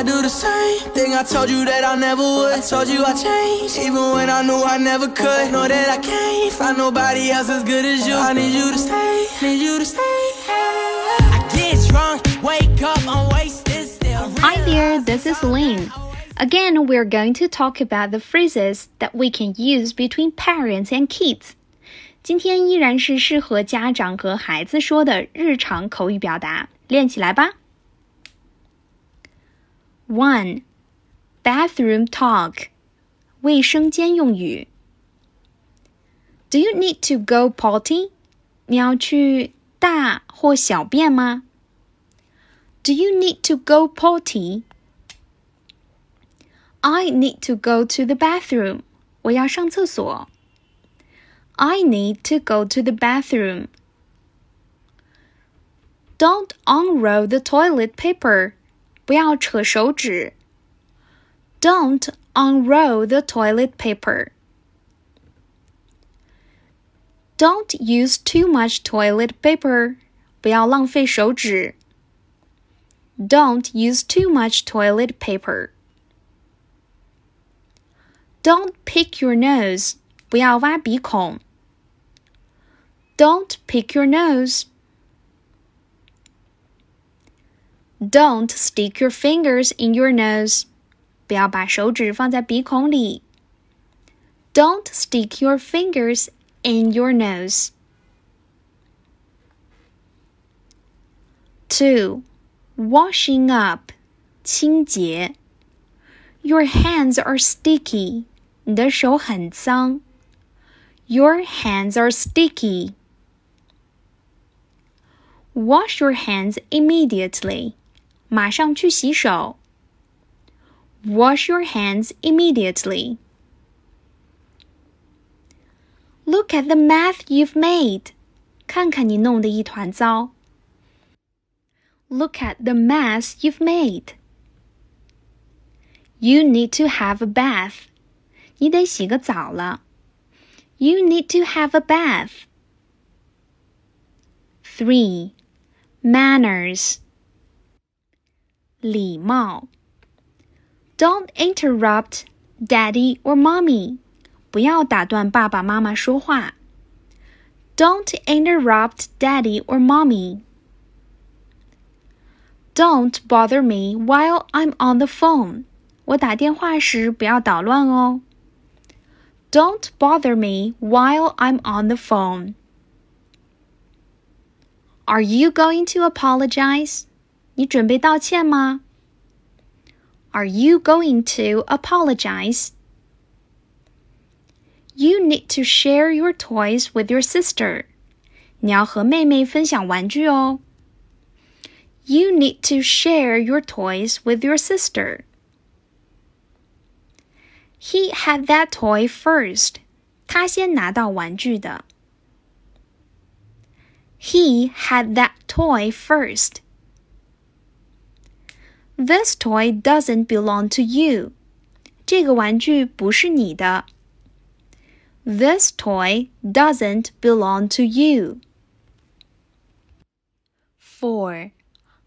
I do the same thing I told you that I never would. I told you I changed, even when I knew I never could. Know that I can't find nobody else as good as you. I need you to stay, need you to stay. I get drunk, wake up, I'm wasted still. Hi there, this is Lynn. Again, we're going to talk about the phrases that we can use between parents and kids. 今天依然是适合家长和孩子说的日常口语表达，练起来吧。 One, bathroom talk，卫生间用语。Do you need to go potty？你要去大或小便吗？Do you need to go potty？I need to go to the bathroom. 我要上厕所。I need to go to the bathroom. Don't unroll the toilet paper. 不要扯手纸。Don't unroll the toilet paper. Don't use too much toilet paper. 不要浪费手纸。Don't use too much toilet paper. Don't pick your nose. 不要挖鼻孔。Don't pick your nose. Don't stick your fingers in your nose. 不要把手指放在鼻孔里。Don't stick your fingers in your nose. Two, washing up, 清洁。Your hands are sticky. 你的手很脏。Your hands are sticky. Wash your hands immediately. 马上去洗手。Wash your hands immediately. Look at the mess you've made. 看看你弄得一团糟。Look at the mess you've made. You need to have a bath. 你得洗个澡了。You need to have a bath. 3. Manners. 礼貌。Don't interrupt daddy or mommy. 不要打断爸爸妈妈说话。Don't interrupt daddy or mommy. Don't bother me while I'm on the phone. 我打电话时不要捣乱哦。don't bother me while I'm on the phone. Are you going to apologize? 你准备道歉吗？Are you going to apologize? You need to share your toys with your sister. 你要和妹妹分享玩具哦。You need to share your toys with your sister. He had that toy first. 他先拿到玩具的。He had that toy first. This toy doesn't belong to you. 这个玩具不是你的。This toy doesn't belong to you. 4.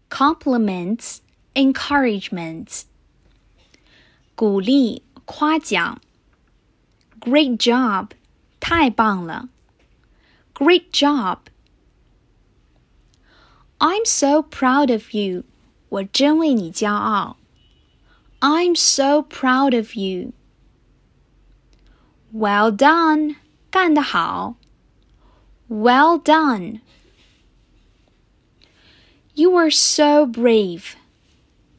Compliments, encouragements. 鼓励夸奖，Great job，太棒了，Great job。I'm so proud of you， 我真为你骄傲。I'm so proud of you。Well done，干得好。Well done。You were so brave.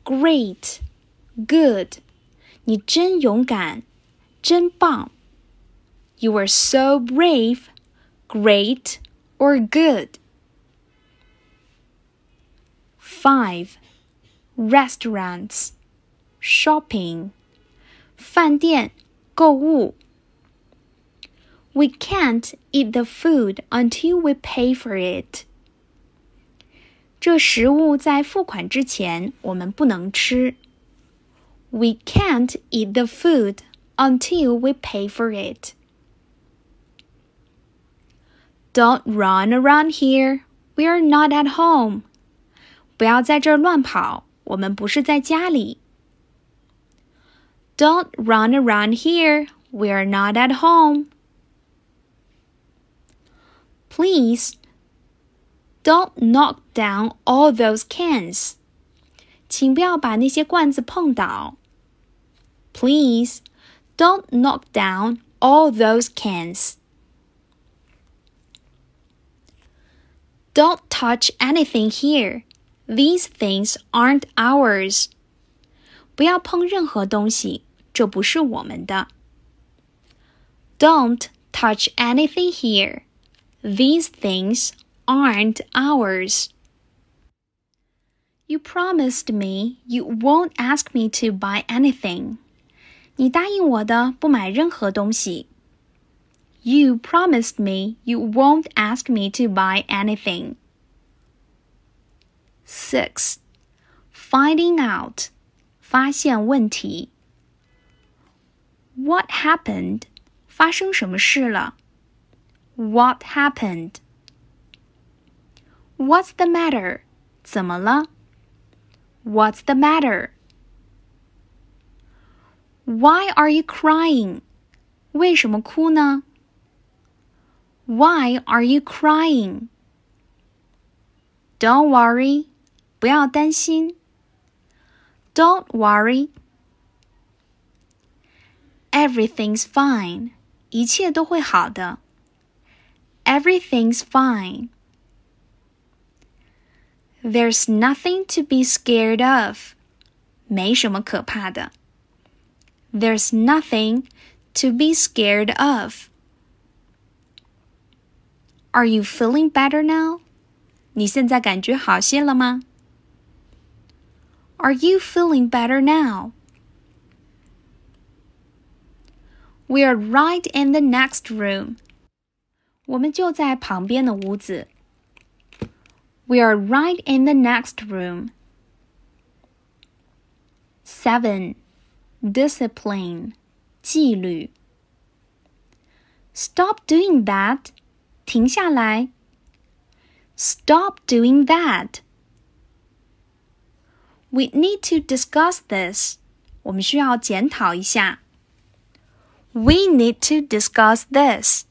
Great. Good. 你真勇敢，真棒。You were so brave, great, or good. 5. Restaurants, shopping, 饭店，购物。We can't eat the food until we pay for it. 这食物在付款之前，我们不能吃。we can't eat the food until we pay for it. Don't run around here. We are not at home. 不要在这儿乱跑， 我们不是在家里。 Don't run around here. We're not at home. Please don't knock down all those cans. 请不要把那些罐子碰倒。Please don't knock down all those cans. Don't touch anything here. These things aren't ours. 不要碰任何东西，这不是我们的。Don't touch anything here. These things aren't ours. You promised me you won't ask me to buy anything. 你答应我的，不买任何东西。You promised me you won't ask me to buy anything. 6. Finding out. 发现问题。What happened? 发生什么事了？What happened? What's the matter? 怎么了？What's the matter? Why are you crying? 为什么哭呢？Why are you crying? Don't worry. 不要担心。Don't worry. Everything's fine. 一切都会好的。Everything's fine. There's nothing to be scared of. 没什么可怕的。There's nothing to be scared of. Are you feeling better now? 你现在感觉好些了吗 ？Are you feeling better now? We are right in the next room. 我们就在旁边的屋子。we are right in the next room. 7. Discipline. 纪律. Stop doing that. 停下来. Stop doing that. We need to discuss this. 我们需要检讨一下. We need to discuss this.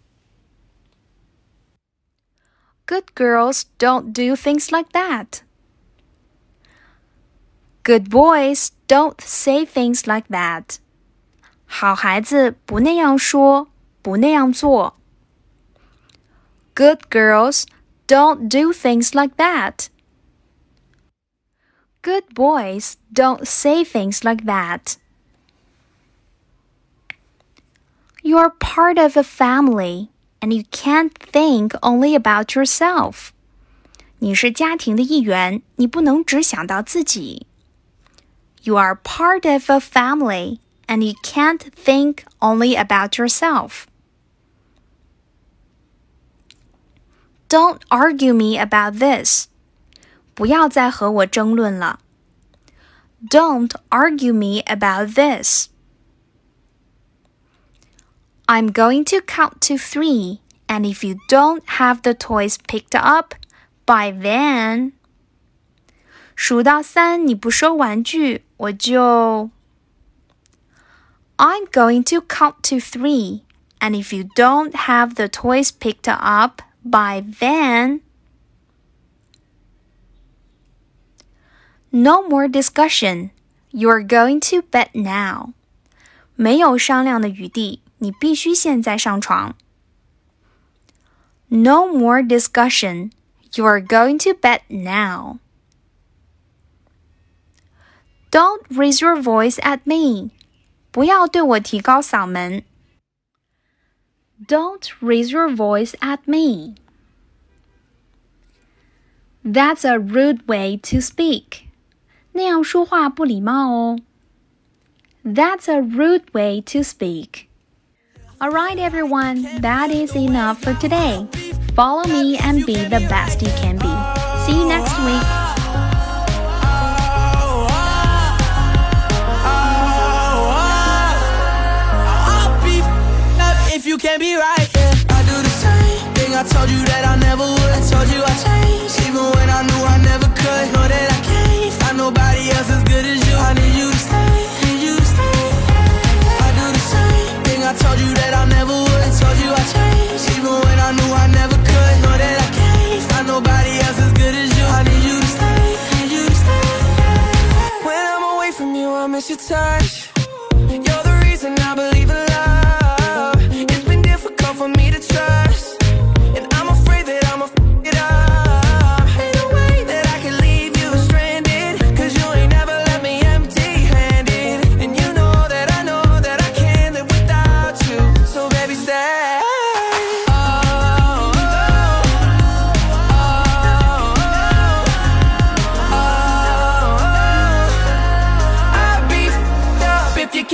Good girls don't do things like that. Good boys don't say things like that. 好孩子不那样说，不那样做。Good girls don't do things like that. Good boys don't say things like that. You're part of a family and you can't think only about yourself. 你是家庭的一员，你不能只想到自己。You are part of a family, and you can't think only about yourself. Don't argue me about this. 不要再和我争论了。Don't argue me about this. I'm going to count to three, and if you don't have the toys picked up by then，数到三你不收玩具，我就。I'm going to count to three, and if you don't have the toys picked up by then, no more discussion. You're going to bed now. 没有商量的余地。你必须现在上床。No more discussion. You are going to bed now. Don't raise your voice at me. 不要对我提高嗓门。Don't raise your voice at me. That's a rude way to speak. 那样说话不礼貌哦。That's a rude way to speak. Alright, everyone, that is enough for today. Follow me and be the best you can be. See you next week. If you can't be right, yeah, I do the same thing. I told you that I never would. I told you I changed, even when I knew I never could. Know that I can't find nobody else as good as you. I need you